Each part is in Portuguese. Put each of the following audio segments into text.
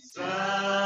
Santa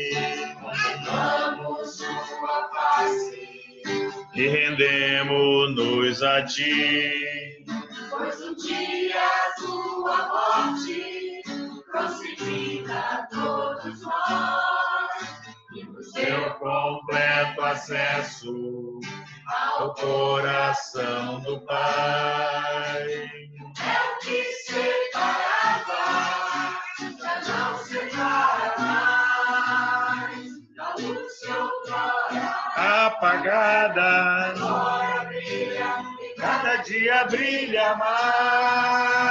e rendemos-nos a ti. Pois um dia tua morte crucifica todos nós e nos deu completo acesso ao coração do Pai. Apagada, agora brilha, cada dia brilha mais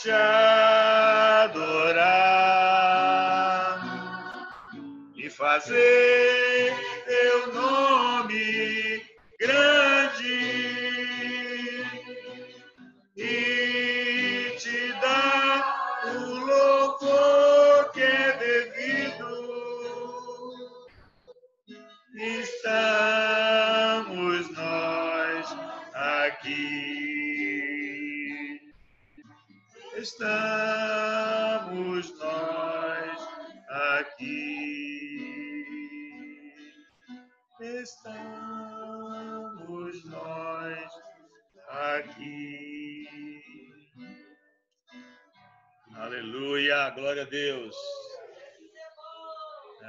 te adorar e fazer teu nome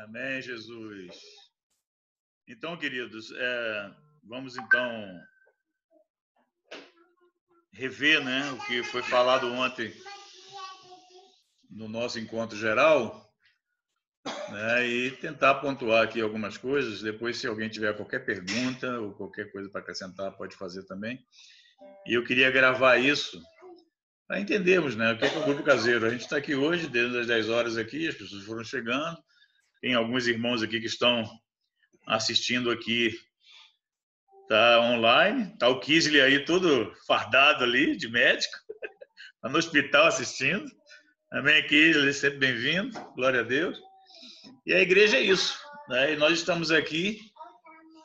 Amém, Jesus. Então, queridos, é, vamos então rever né, o que foi falado ontem no nosso encontro geral né, e tentar pontuar aqui algumas coisas. Depois, se alguém tiver qualquer pergunta ou qualquer coisa para acrescentar, pode fazer também. E eu queria gravar isso para entendermos né, o que é, que é o Grupo Caseiro. A gente está aqui hoje, desde as 10 horas aqui, as pessoas foram chegando. Tem alguns irmãos aqui que estão assistindo aqui tá online, tá o Kisley aí todo fardado ali de médico, tá no hospital assistindo. Amém, Kisley, sempre bem-vindo, glória a Deus. E a igreja é isso, né? E nós estamos aqui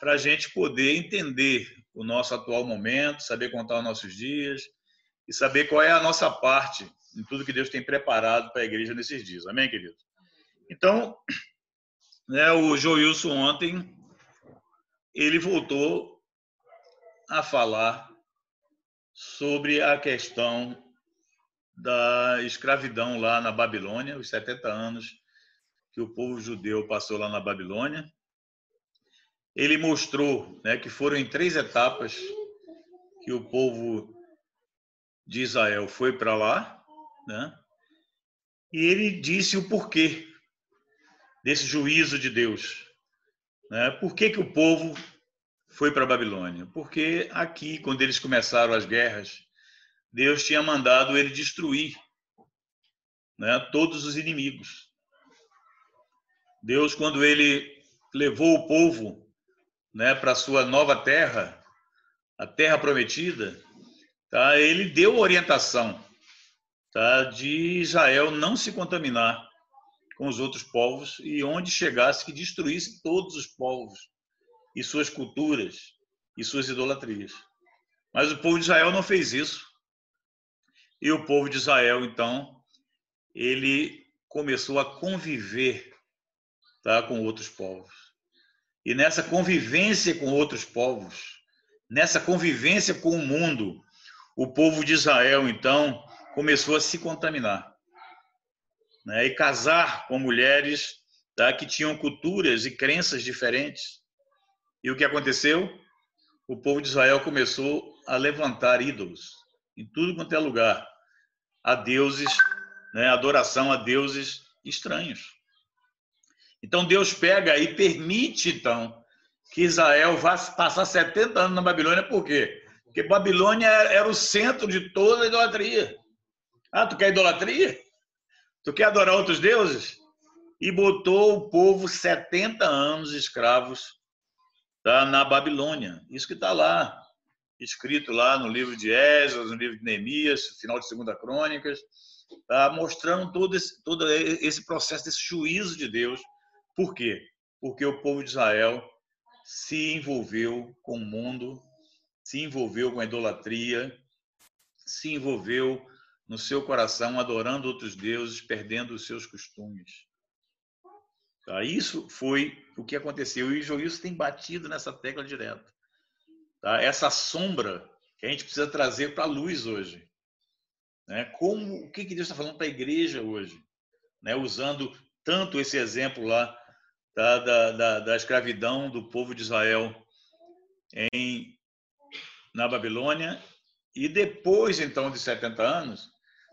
para a gente poder entender o nosso atual momento, saber contar os nossos dias e saber qual é a nossa parte em tudo que Deus tem preparado para a igreja nesses dias. Amém, querido? Então, né, o Joilson ontem ele voltou a falar sobre a questão da escravidão lá na Babilônia, os 70 anos que o povo judeu passou lá na Babilônia. Ele mostrou né, que foram em três etapas que o povo de Israel foi para lá, né? E ele disse o porquê desse juízo de Deus. Né? Por que, que o povo foi para a Babilônia? Porque aqui, quando eles começaram as guerras, Deus tinha mandado ele destruir né, todos os inimigos. Deus, quando ele levou o povo né, para sua nova terra, a terra prometida, tá, ele deu orientação tá, de Israel não se contaminar com os outros povos e onde chegasse que destruísse todos os povos e suas culturas e suas idolatrias. Mas o povo de Israel não fez isso. E o povo de Israel, então, ele começou a conviver tá, com outros povos. E nessa convivência com outros povos, nessa convivência com o mundo, o povo de Israel, então, começou a se contaminar né, e casar com mulheres tá, que tinham culturas e crenças diferentes. E o que aconteceu? O povo de Israel começou a levantar ídolos em tudo quanto é lugar, a deuses, né, adoração a deuses estranhos. Então Deus pega e permite então que Israel vá passar 70 anos na Babilônia, por quê? Porque Babilônia era o centro de toda a idolatria. Ah, tu quer idolatria? Tu quer adorar outros deuses? E botou o povo 70 anos escravos tá, na Babilônia. Isso que está lá, escrito lá no livro de Esdras, no livro de Neemias, final de Segunda Crônicas, tá, mostrando todo esse, todo esse processo desse juízo de Deus. Por quê? Porque o povo de Israel se envolveu com o mundo, se envolveu com a idolatria, se envolveu no seu coração, adorando outros deuses, perdendo os seus costumes. Tá? Isso foi o que aconteceu. E o Joilson tem batido nessa tecla direto. Tá? Essa sombra que a gente precisa trazer para a luz hoje. Né? Como, o que, que Deus está falando para a igreja hoje? Né? Usando tanto esse exemplo lá tá? da, da, da escravidão do povo de Israel em, na Babilônia e depois, então, de 70 anos,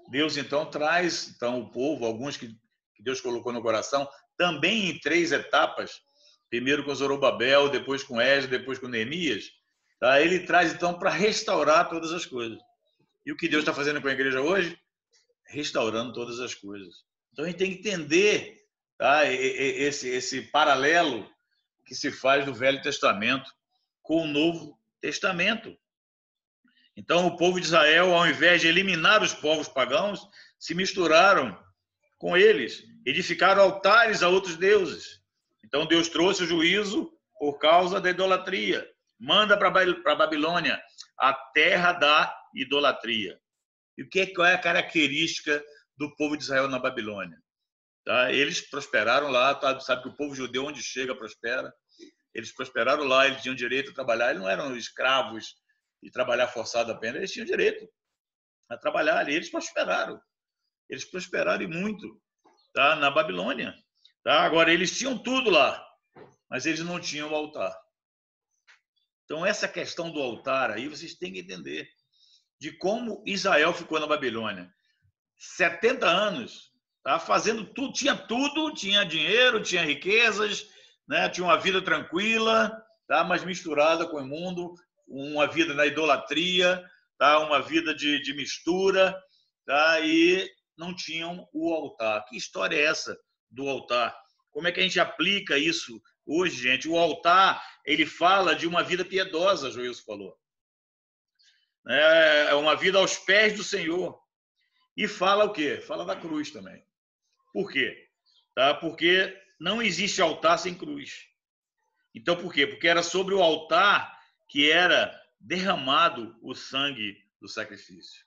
Deus então traz então o povo, alguns que, Deus colocou no coração, também em três etapas, primeiro com Zorobabel, depois com Esdras, depois com Neemias, tá? ele traz então para restaurar todas as coisas. E o que Deus está fazendo com a igreja hoje? Restaurando todas as coisas. Então a gente tem que entender tá? esse, esse paralelo que se faz do Velho Testamento com o Novo Testamento. Então, o povo de Israel, ao invés de eliminar os povos pagãos, se misturaram com eles, edificaram altares a outros deuses. Então, Deus trouxe o juízo por causa da idolatria. Manda para a Babilônia a terra da idolatria. E o que é, qual é a característica do povo de Israel na Babilônia? Tá? Eles prosperaram lá, tá? sabe que o povo judeu, onde chega, prospera. Eles prosperaram lá, eles tinham direito a trabalhar, eles não eram escravos e trabalhar forçado apenas, eles tinham direito a trabalhar ali. Eles prosperaram. Eles prosperaram e muito tá? na Babilônia. Tá? Agora, eles tinham tudo lá, mas eles não tinham o altar. Então, essa questão do altar aí, vocês têm que entender de como Israel ficou na Babilônia. 70 anos, tá? fazendo tudo, tinha tudo, tinha dinheiro, tinha riquezas, né? tinha uma vida tranquila, tá? mas misturada com o mundo, uma vida na idolatria, tá? uma vida de, de mistura, tá? e não tinham o altar. Que história é essa do altar? Como é que a gente aplica isso hoje, gente? O altar, ele fala de uma vida piedosa, Joilson falou. É, é uma vida aos pés do Senhor. E fala o quê? Fala da cruz também. Por quê? Tá? Porque não existe altar sem cruz. Então, por quê? Porque era sobre o altar que era derramado o sangue do sacrifício.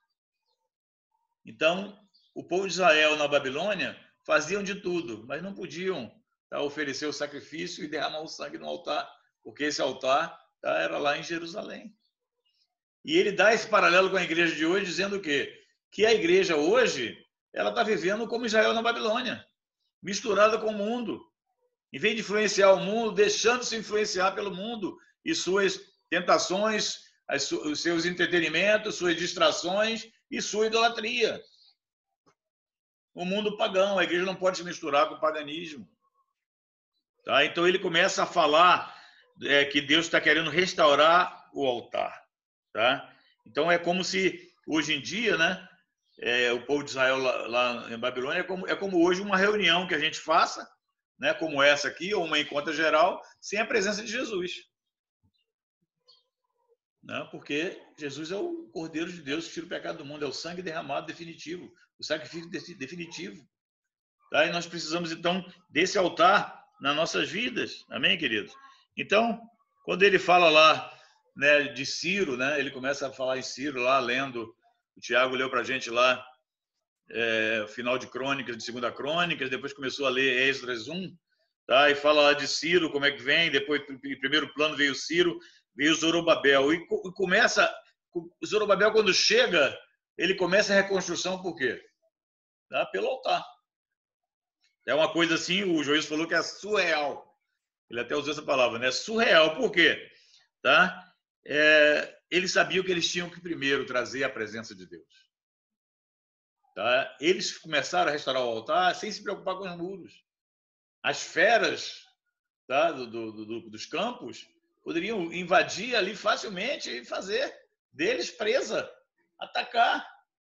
Então, o povo de Israel na Babilônia faziam de tudo, mas não podiam tá, oferecer o sacrifício e derramar o sangue no altar, porque esse altar tá, era lá em Jerusalém. E ele dá esse paralelo com a igreja de hoje, dizendo o quê? que a igreja hoje ela está vivendo como Israel na Babilônia, misturada com o mundo. Em vez de influenciar o mundo, deixando-se influenciar pelo mundo e suas tentações, os seus entretenimentos, suas distrações e sua idolatria. O mundo pagão, a igreja não pode se misturar com o paganismo. Tá? Então ele começa a falar é, que Deus está querendo restaurar o altar. Tá? Então é como se hoje em dia, né, é, o povo de Israel lá, lá, em Babilônia é como, é como hoje uma reunião que a gente faça, né, como essa aqui, ou uma encontra geral, sem a presença de Jesus. Né? porque Jesus é o Cordeiro de Deus que tira o pecado do mundo, é o sangue derramado definitivo, o sacrifício definitivo. Tá? E nós precisamos, então, desse altar nas nossas vidas. Amém, queridos? Então, quando ele fala lá né, de Ciro, né, ele começa a falar em Ciro lá, lendo o Tiago leu para a gente lá é, final de Crônicas, de Segunda Crônicas, depois começou a ler Esdras 1, tá? e fala lá de Ciro, como é que vem, depois, em primeiro plano, veio Ciro, veio Zorobabel, e, começa, Zorobabel, quando chega, ele começa a reconstrução por quê? Tá? Pelo altar. É uma coisa assim, o juiz falou que é surreal. Ele até usou essa palavra, né? Surreal, por quê? Tá? É, eles sabiam que eles tinham que primeiro trazer a presença de Deus. Tá? Eles começaram a restaurar o altar sem se preocupar com os muros. As feras tá? do, do, do, dos campos poderiam invadir ali facilmente e fazer deles presa, atacar.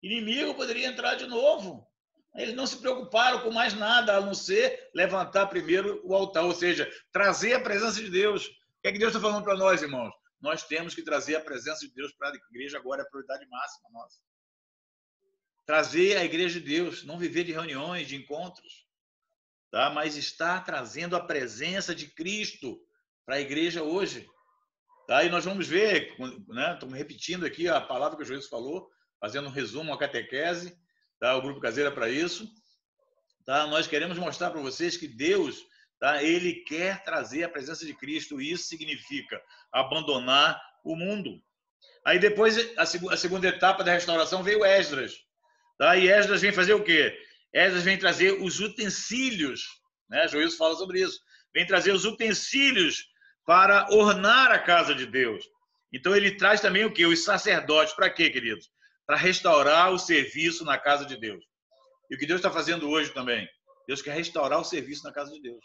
Inimigo poderia entrar de novo. Eles não se preocuparam com mais nada a não ser levantar primeiro o altar, ou seja, trazer a presença de Deus. O que é que Deus está falando para nós, irmãos? nós temos que trazer a presença de Deus para a igreja agora, é a prioridade máxima nossa. Trazer a igreja de Deus, não viver de reuniões, de encontros, tá? mas estar trazendo a presença de Cristo para a igreja hoje. Tá? E nós vamos ver, né? estamos repetindo aqui a palavra que o juiz falou, fazendo um resumo, uma catequese, tá? o grupo caseira é para isso. Tá? Nós queremos mostrar para vocês que Deus Tá? Ele quer trazer a presença de Cristo e isso significa abandonar o mundo. Aí depois, a, segunda etapa da restauração veio Esdras. Tá? E Esdras vem fazer o quê? Esdras vem trazer os utensílios, né? Joilson fala sobre isso. Vem trazer os utensílios para ornar a casa de Deus. Então ele traz também o quê? Os sacerdotes. Para quê, queridos? Para restaurar o serviço na casa de Deus. E o que Deus está fazendo hoje também? Deus quer restaurar o serviço na casa de Deus.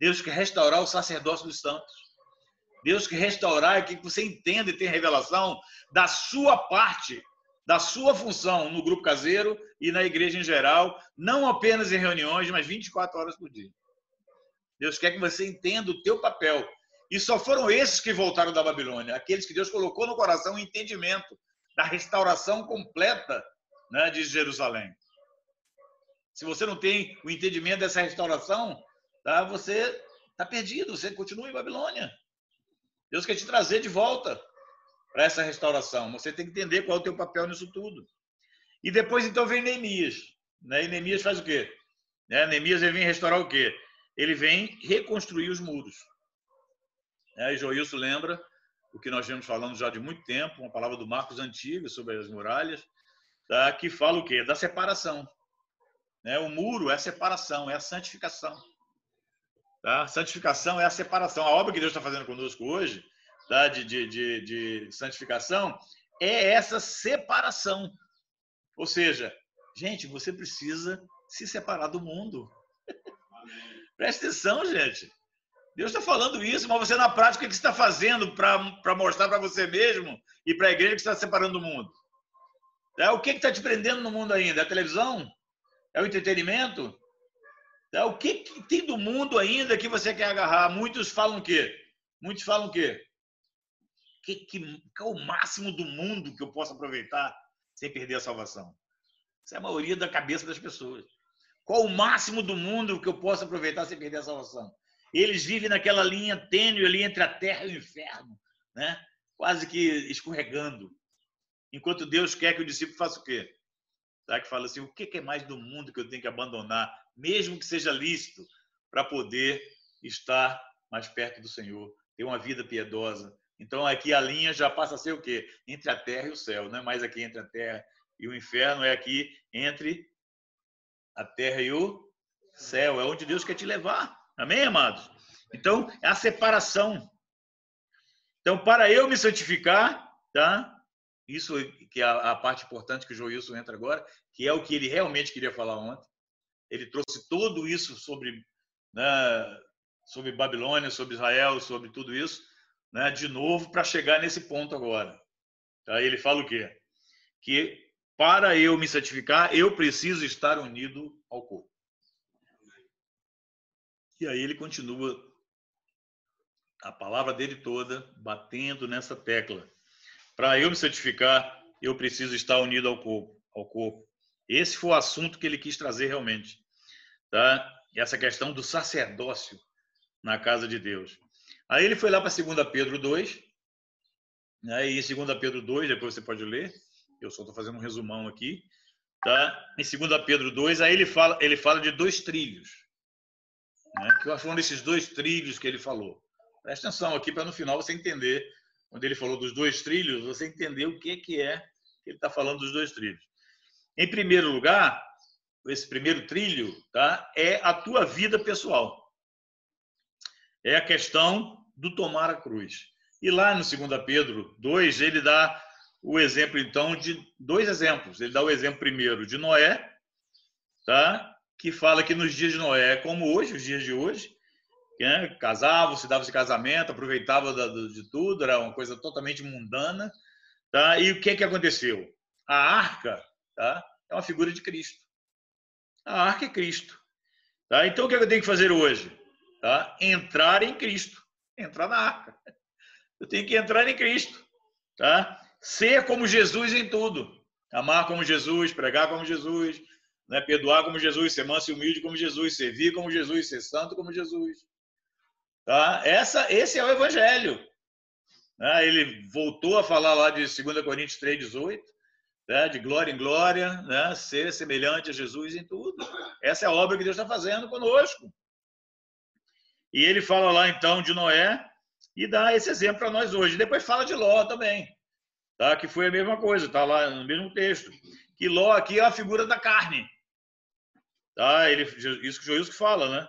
Deus quer restaurar o sacerdócio dos santos. Deus quer restaurar que você entenda e tenha revelação da sua parte, da sua função no grupo caseiro e na igreja em geral, não apenas em reuniões, mas 24 horas por dia. Deus quer que você entenda o teu papel. E só foram esses que voltaram da Babilônia, aqueles que Deus colocou no coração o entendimento da restauração completa né, de Jerusalém. Se você não tem o entendimento dessa restauração, tá? você está perdido, você continua em Babilônia. Deus quer te trazer de volta para essa restauração. Você tem que entender qual é o teu papel nisso tudo. E depois, então, vem Neemias. Né? E Neemias faz o quê? Né? Neemias vem restaurar o quê? Ele vem reconstruir os muros. É, e Joilson lembra o que nós vemos falando já de muito tempo, uma palavra do Marcos Antigo sobre as muralhas, tá? que fala o quê? Da separação. Né? O muro é a separação, é a santificação. Tá? Santificação é a separação. A obra que Deus está fazendo conosco hoje, tá? de, de, de, de santificação, é essa separação. Ou seja, gente, você precisa se separar do mundo. Presta atenção, gente. Deus está falando isso, mas você na prática, o que está fazendo para mostrar para você mesmo e para a igreja que está separando do mundo? É, o que está te prendendo no mundo ainda? É a televisão? É o entretenimento? Tá? O que, que, tem do mundo ainda que você quer agarrar? Muitos falam o quê? Muitos falam o quê? Que, que, que é o máximo do mundo que eu posso aproveitar sem perder a salvação? Essa é a maioria da cabeça das pessoas. Qual o máximo do mundo que eu posso aproveitar sem perder a salvação? Eles vivem naquela linha tênue ali entre a terra e o inferno, né? quase que escorregando. Enquanto Deus quer que o discípulo faça o quê? Tá? Que fala assim: o que é mais do mundo que eu tenho que abandonar mesmo que seja lícito, para poder estar mais perto do Senhor, ter uma vida piedosa. Então aqui a linha já passa a ser o quê? Entre a terra e o céu, não é mais aqui entre a terra E o inferno é aqui entre a terra e o céu. É onde Deus quer te levar. Amém, amados? Então, é a separação. Então, para eu me santificar, tá? Isso que é a, parte importante que o Joilson entra agora, que é o que ele realmente queria falar ontem. Ele trouxe tudo isso sobre, né, sobre Babilônia, sobre Israel, sobre tudo isso, né, de novo para chegar nesse ponto agora. Tá? Ele fala o quê? Que para eu me santificar, eu preciso estar unido ao corpo. E aí ele continua a palavra dele toda batendo nessa tecla. Para eu me santificar, eu preciso estar unido ao corpo, ao corpo. Esse foi o assunto que ele quis trazer realmente, tá? Essa questão do sacerdócio na casa de Deus. Aí ele foi lá para 2 Pedro 2, né? e em 2 Pedro 2, depois você pode ler, eu só estou fazendo um resumão aqui, tá? Em 2 Pedro 2, aí ele fala, ele fala de dois trilhos, né? que foram desses dois trilhos que ele falou. Presta atenção aqui para no final você entender, quando ele falou dos dois trilhos, você entender o que, que é que ele está falando dos dois trilhos. Em primeiro lugar, esse primeiro trilho tá, é a tua vida pessoal. É a questão do tomar a cruz. E lá no 2 Pedro 2, ele dá o exemplo, então, de dois exemplos. Ele dá o exemplo primeiro de Noé, tá? que fala que nos dias de Noé, como hoje, os dias de hoje, né? casavam, se davam de casamento, aproveitava de tudo, era uma coisa totalmente mundana. Tá? E o que, que aconteceu? A arca tá? é uma figura de Cristo. A arca é Cristo. Tá? Então, o que eu tenho que fazer hoje? Tá? Entrar em Cristo entrar na arca. Eu tenho que entrar em Cristo, tá? Ser como Jesus em tudo. Amar como Jesus, pregar como Jesus, né? perdoar como Jesus, ser manso e humilde como Jesus, servir como Jesus, ser santo como Jesus. Tá? Essa, esse é o evangelho. Né? Ele voltou a falar lá de 2 Coríntios 3,18, né? de glória em glória, né? ser semelhante a Jesus em tudo. Essa é a obra que Deus está fazendo conosco. E ele fala lá então de Noé e dá esse exemplo para nós hoje. Depois fala de Ló também, tá? que foi a mesma coisa, está lá no mesmo texto. Que Ló aqui é a figura da carne. Tá? Ele, isso que Jesus que fala, né?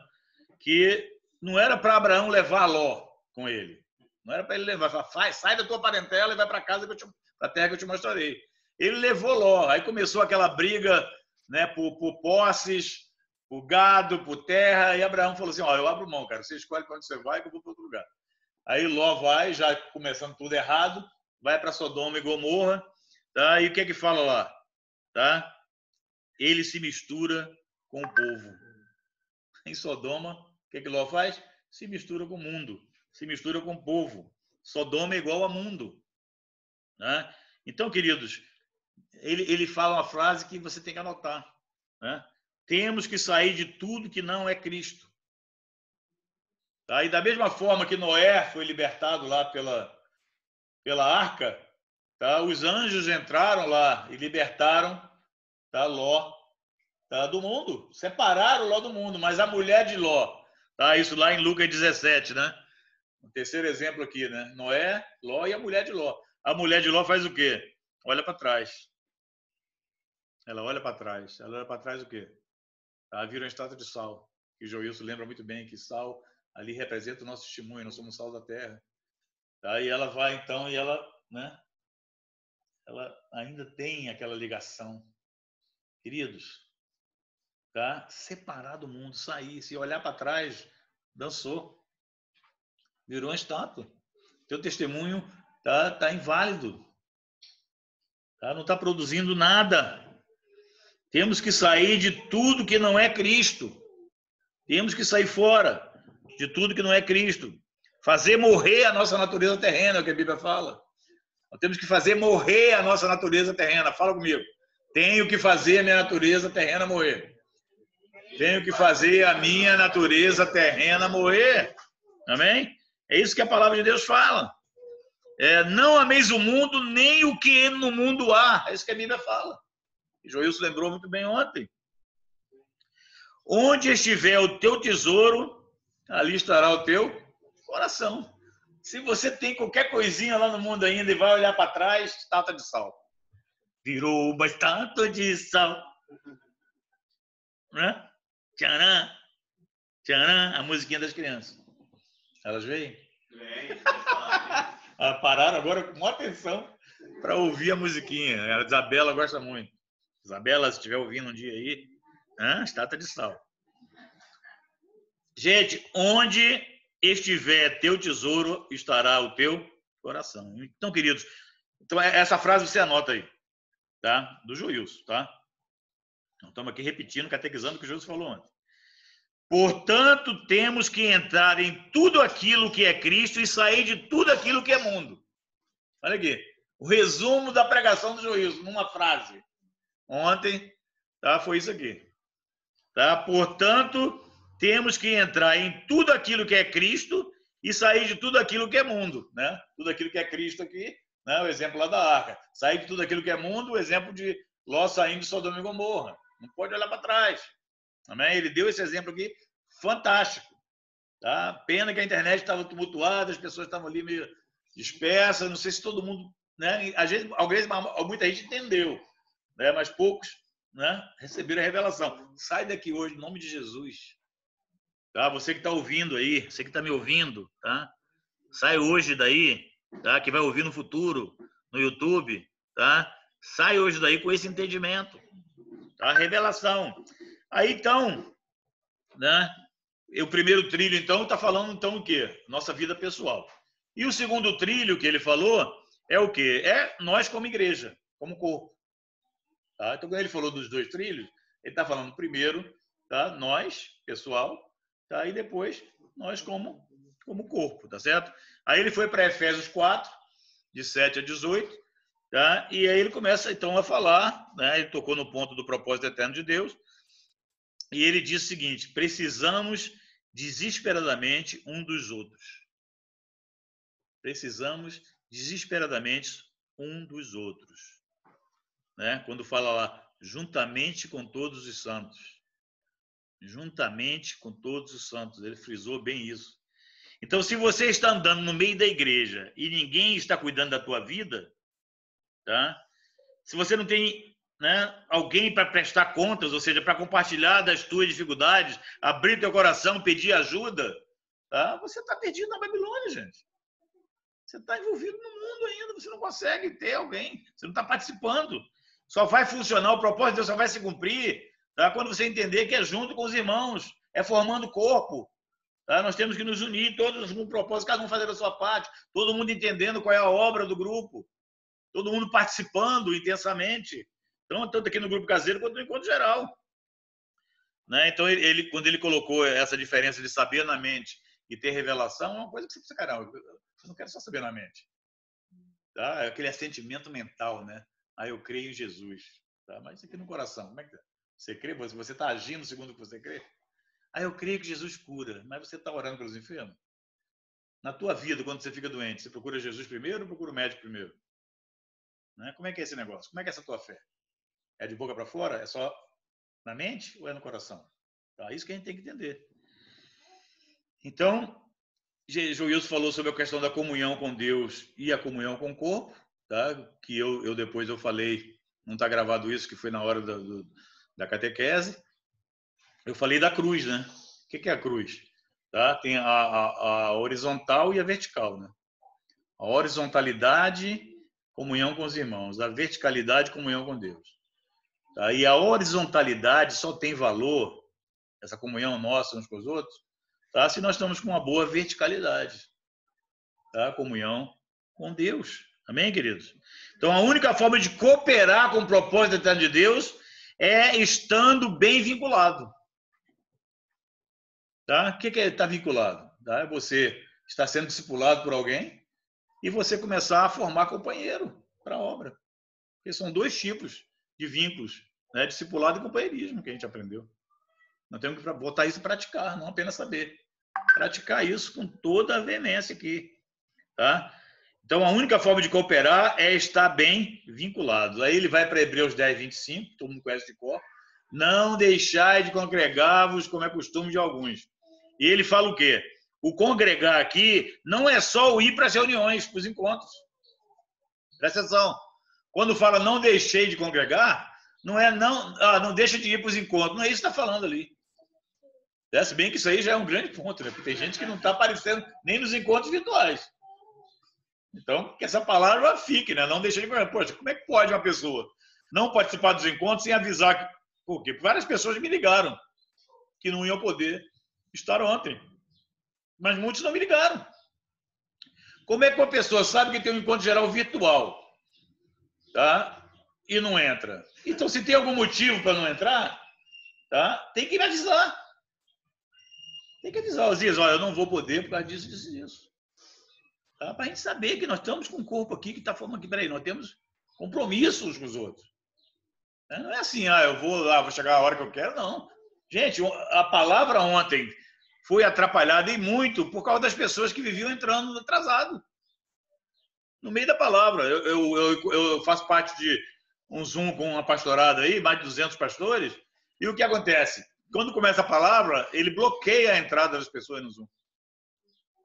Que não era para Abraão levar Ló com ele. Não era para ele levar, faz, sai da tua parentela e vai para casa para a terra que eu te mostrarei. Ele levou Ló. Aí começou aquela briga, né, por, por posses, por gado, por terra. E Abraão falou assim: Ó, eu abro mão, cara. Você escolhe para onde você vai, que eu vou para outro lugar. Aí Ló vai, já começando tudo errado, vai para Sodoma e Gomorra. Tá? E o que é que fala lá? Tá? Ele se mistura com o povo. Em Sodoma, o que é que Ló faz? Se mistura com o mundo, se mistura com o povo. Sodoma é igual a mundo. Né? Então, queridos, ele, ele fala uma frase que você tem que anotar. Né? Temos que sair de tudo que não é Cristo. Tá? E da mesma forma que Noé foi libertado lá pela, pela arca, tá? os anjos entraram lá e libertaram tá? Ló tá? do mundo. Separaram Ló do mundo, mas a mulher de Ló, tá? isso lá em Lucas 17, né? O terceiro exemplo aqui, né? Noé, Ló e a mulher de Ló. A mulher de Ló faz o quê? Olha para trás. Ela olha para trás. Ela olha para trás o quê? Tá? Vira uma estátua de sal. E Joilson lembra muito bem que sal ali representa o nosso testemunho, nós somos sal da terra. Tá? E ela vai então e ela, né? Ela ainda tem aquela ligação. Queridos, tá? Separar do mundo, sair, se olhar para trás, dançou. Virou uma estátua. Teu testemunho tá, tá inválido. Tá? Não está produzindo nada. Temos que sair de tudo que não é Cristo. Temos que sair fora de tudo que não é Cristo. Fazer morrer a nossa natureza terrena, é o que a Bíblia fala. Nós temos que fazer morrer a nossa natureza terrena. Fala comigo. Tenho que fazer a minha natureza terrena morrer. Tenho que fazer a minha natureza terrena morrer. Amém? É isso que a palavra de Deus fala. É, não ameis o mundo, nem o que no mundo há. É isso que a Bíblia fala. Joilson lembrou muito bem ontem. Onde estiver o teu tesouro, ali estará o teu coração. Se você tem qualquer coisinha lá no mundo ainda e vai olhar para trás, estátua de sal. virou uma estátua de sal. Né? Tcharam, tcharam, a musiquinha das crianças. Elas veem? Vem. Ah, pararam agora com maior atenção para ouvir a musiquinha. A Isabela gosta muito. Isabela, se estiver ouvindo um dia aí, né? estátua de sal. Gente, onde estiver teu tesouro, estará o teu coração. Então, queridos, então essa frase você anota aí, tá? Do Joilson, tá? Então, estamos aqui repetindo, catequizando o que o Joilson falou ontem. Portanto, temos que entrar em tudo aquilo que é Cristo e sair de tudo aquilo que é mundo. Olha aqui, o resumo da pregação do juízo, numa frase. Ontem, tá? Foi isso aqui. Tá? Portanto, temos que entrar em tudo aquilo que é Cristo e sair de tudo aquilo que é mundo, né? Tudo aquilo que é Cristo aqui, né? O exemplo lá da arca. Sair de tudo aquilo que é mundo, o exemplo de Ló saindo de Sodoma e Gomorra. Não pode olhar para trás. Amém? Ele deu esse exemplo aqui fantástico. Tá? Pena que a internet estava tumultuada, as pessoas estavam ali meio dispersas. Não sei se todo mundo, né? Às vezes, muita gente entendeu, né? Mas poucos, né? Receberam a revelação. Sai daqui hoje, em nome de Jesus. Tá? Você que está ouvindo aí, você que está me ouvindo, tá? Sai hoje daí, tá? Que vai ouvir no futuro, no YouTube, tá? Sai hoje daí com esse entendimento, tá? Revelação. Aí então, né? o primeiro trilho, então, está falando então o quê? Nossa vida pessoal. E o segundo trilho que ele falou é o quê? É nós como igreja, como corpo. Tá? Então, quando ele falou dos dois trilhos, ele está falando primeiro, tá? nós, pessoal, tá? e depois nós como, como corpo, tá certo? Aí ele foi para Efésios 4, de 7 a 18, tá? e aí ele começa então a falar, né? ele tocou no ponto do propósito eterno de Deus, e ele diz o seguinte: precisamos desesperadamente um dos outros. Precisamos desesperadamente um dos outros. Né? Quando fala lá, juntamente com todos os santos. Juntamente com todos os santos. Ele frisou bem isso. Então, se você está andando no meio da igreja e ninguém está cuidando da tua vida, tá? Se você não tem né, alguém para prestar contas, ou seja, para compartilhar das tuas dificuldades, abrir teu coração, pedir ajuda, tá? você está perdido na Babilônia, gente. Você está envolvido no mundo ainda, você não consegue ter alguém, você não está participando. Só vai funcionar, o propósito de Deus só vai se cumprir tá? quando você entender que é junto com os irmãos, é formando corpo. Tá? Nós temos que nos unir, todos com um propósito, cada um fazendo a sua parte, todo mundo entendendo qual é a obra do grupo, todo mundo participando intensamente. Então, tanto aqui no grupo caseiro quanto no encontro geral. Né? Então, ele, quando ele colocou essa diferença de saber na mente e ter revelação, é uma coisa que você precisa, caramba, eu não quero só saber na mente. Tá? É aquele assentimento mental, né? Ah, eu creio em Jesus. Tá? Mas isso aqui no coração, como é que tá? Você crê? Você está agindo segundo o que você crê? Ah, eu creio que Jesus cura, mas você está orando pelos enfermos? Na tua vida, quando você fica doente, você procura Jesus primeiro ou procura o médico primeiro? Né? Como é que é esse negócio? Como é que é essa tua fé? É de boca para fora? É só na mente ou é no coração? Tá? Isso que a gente tem que entender. Então, Joilson falou sobre a questão da comunhão com Deus e a comunhão com o corpo, tá? que eu, eu depois eu falei, não está gravado isso, que foi na hora da, do, da catequese. Eu falei da cruz, né? O que é a cruz? Tá? Tem a, a, a horizontal e a vertical. Né? A horizontalidade, comunhão com os irmãos. A verticalidade, comunhão com Deus. Tá? E a horizontalidade só tem valor, essa comunhão nossa uns com os outros, tá? se nós estamos com uma boa verticalidade. Tá? Comunhão com Deus. Amém, queridos? Então, a única forma de cooperar com o propósito eterno de Deus é estando bem vinculado. Tá? O que é estar vinculado? Tá? É você estar sendo discipulado por alguém e você começar a formar companheiro para a obra. Porque são dois tipos de vínculos, né? discipulado e companheirismo que a gente aprendeu. Nós temos que botar isso em praticar, não apenas saber. Praticar isso com toda a veemência aqui. Tá? Então, a única forma de cooperar é estar bem vinculados. Aí ele vai para Hebreus 10, 25, todo mundo conhece de cor. Não deixai de congregar-vos, como é costume de alguns. E ele fala o quê? O congregar aqui não é só o ir para as reuniões, para os encontros. Presta atenção. Quando fala não deixei de congregar, não é não, ah, não deixa de ir para os encontros. Não é isso que está falando ali. Se bem que isso aí já é um grande ponto, né? Porque tem gente que não está aparecendo nem nos encontros virtuais. Então, que essa palavra fique, né? Não deixa de congregar. Poxa, como é que pode uma pessoa não participar dos encontros sem avisar? Que... Por quê? Várias pessoas me ligaram que não iam poder estar ontem. Mas muitos não me ligaram. Como é que uma pessoa sabe que tem um encontro geral virtual tá? e não entra? Então, se tem algum motivo para não entrar, tá? tem que me avisar. Tem que avisar dias, olha, eu não vou poder por causa disso, disso, disso. Tá? Para a gente saber que nós estamos com um corpo aqui que está falando aqui, peraí, nós temos compromissos com os outros. Não é assim, ah, eu vou lá, vou chegar a hora que eu quero, não. Gente, a palavra ontem foi atrapalhada e muito por causa das pessoas que viviam entrando atrasado. No meio da palavra. Eu, eu, eu, eu faço parte de um Zoom com uma pastorada aí, mais de 200 pastores, e o que acontece? Quando começa a palavra, ele bloqueia a entrada das pessoas no Zoom.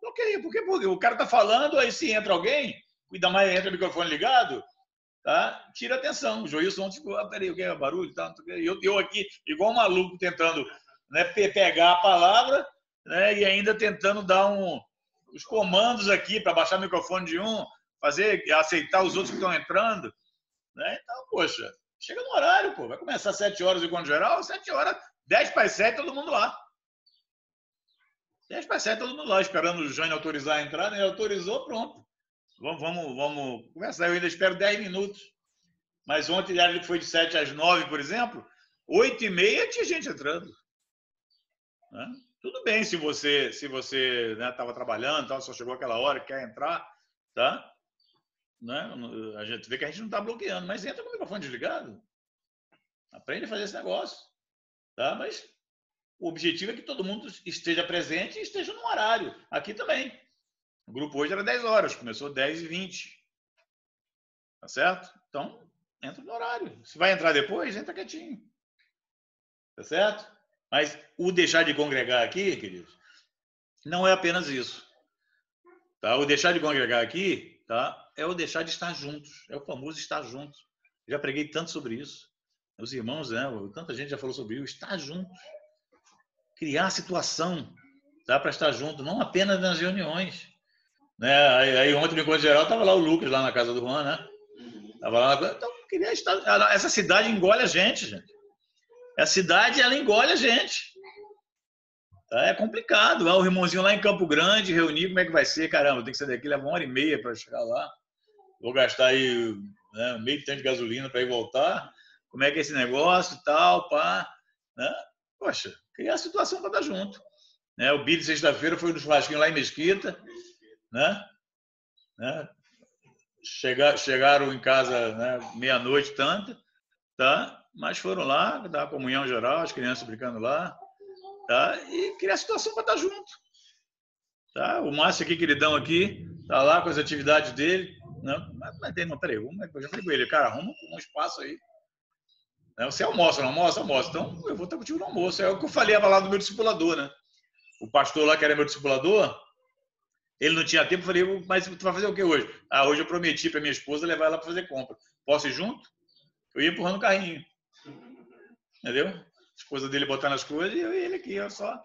Bloqueia, porque, porque o cara está falando, aí se entra alguém, ainda mais entra o microfone ligado, tá? tira atenção. O Joilson ontem ficou, ah, peraí, o que é barulho? Tá? Eu, eu aqui, igual um maluco, tentando né, pegar a palavra né, e ainda tentando dar um, os comandos aqui para baixar o microfone de um, fazer, aceitar os outros que estão entrando. Né? Então, poxa, chega no horário, pô. Vai começar às 7 horas o encontro geral, 7 horas, 10 para 7, todo mundo lá. 10 para 7, todo mundo lá, esperando o Jânio autorizar a entrada. Ele autorizou, pronto. Vamos, vamos, vamos começar. Eu ainda espero 10 minutos. Mas ontem ele foi de 7 às 9, por exemplo. 8 e meia tinha gente entrando. Né? Tudo bem se você se você estava né, trabalhando, tal, só chegou aquela hora, quer entrar, tá? Né? A gente vê que a gente não está bloqueando, mas entra com o microfone desligado. Aprende a fazer esse negócio. Tá? Mas o objetivo é que todo mundo esteja presente e esteja no horário. Aqui também. O grupo hoje era 10 horas, começou 10 e 20. Tá certo? Então, entra no horário. Se vai entrar depois, entra quietinho. Tá certo? Mas o deixar de congregar aqui, queridos, não é apenas isso. Tá? O deixar de congregar aqui tá? é o deixar de estar juntos. É o famoso estar juntos. Já preguei tanto sobre isso. Os irmãos, né? tanta gente já falou sobre isso. Estar juntos. Criar situação tá? para estar junto, não apenas nas reuniões. Né? Aí, aí ontem no encontro geral estava lá o Lucas, lá na casa do Juan, né? Tava lá na... Então, queria estar... Essa cidade engole a gente, gente. A cidade, ela engole a gente. É complicado. Ah, o irmãozinho lá em Campo Grande, reunir, como é que vai ser? Caramba, tem que sair daqui, leva uma hora e meia para chegar lá. Vou gastar aí né, meio tanto de gasolina para ir voltar. Como é que é esse negócio e tal, pá. Né? Poxa, criar a situação para estar junto. Né? O Billy, sexta-feira, foi no churrasquinho lá em Mesquita. Né? Né? Chegar, chegaram em casa né, meia-noite, tanta, tá? mas foram lá, dar comunhão geral, as crianças brincando lá tá? e criar situação para estar junto. Tá? O Márcio aqui, queridão aqui, tá lá com as atividades dele. Não, né? mas, mas não, peraí, eu já falei com ele, cara, arruma um espaço aí. Né? Você almoça, não almoça? Almoça. Então, eu vou estar contigo no almoço. É o que eu falei lá do meu discipulador, né? O pastor lá, que era meu discipulador, ele não tinha tempo, eu falei, mas tu vai fazer o que hoje? Ah, hoje eu prometi para minha esposa levar ela para fazer compra. Posso ir junto? Eu ia empurrando o carrinho. Entendeu? A esposa dele botando as coisas e eu e ele aqui, eu só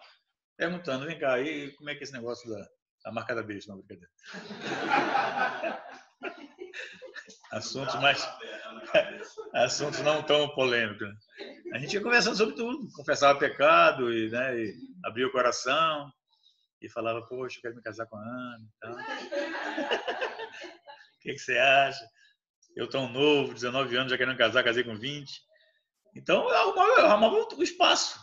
perguntando, vem cá, aí como é que é esse negócio da, da marca da beijo? Não, brincadeira. assuntos mais. assuntos não tão polêmicos. A gente ia conversando sobre tudo, confessava pecado e, né, e abria o coração e falava, poxa, eu quero me casar com a Ana. Então... o que, que você acha? Eu tão novo, 19 anos, já querendo casar, casei com 20. Então, arrumava, arrumava o espaço.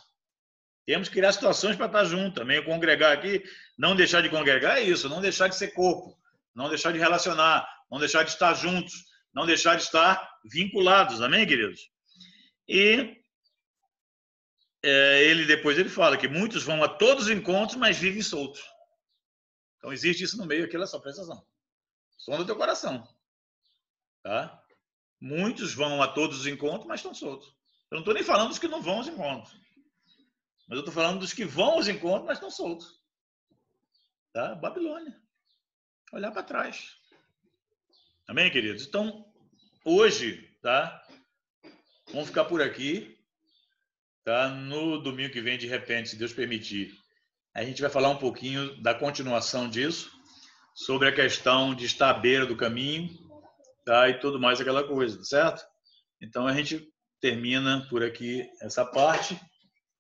Temos que criar situações para estar junto também. Congregar aqui, não deixar de congregar é isso, não deixar de ser corpo, não deixar de relacionar, não deixar de estar juntos, não deixar de estar vinculados. Amém, queridos? E é, ele depois ele fala que muitos vão a todos os encontros, mas vivem soltos. Então existe isso no meio aqui, olha só, presta atenção. Som do teu coração. Tá? Muitos vão a todos os encontros, mas estão soltos. Eu não estou nem falando dos que não vão aos encontros. Mas eu estou falando dos que vão aos encontros, mas estão soltos. Tá? Babilônia. Olhar para trás. Amém, queridos? Então, hoje, tá? Vamos ficar por aqui, tá? No domingo que vem, de repente, se Deus permitir, a gente vai falar um pouquinho da continuação disso, sobre a questão de estar à beira do caminho, tá? E tudo mais aquela coisa, certo? Então a gente termina por aqui essa parte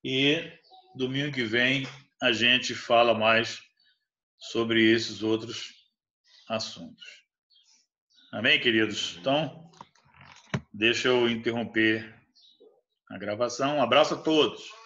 e domingo que vem a gente fala mais sobre esses outros assuntos. Amém, queridos? Então, deixa eu interromper a gravação. Um abraço a todos.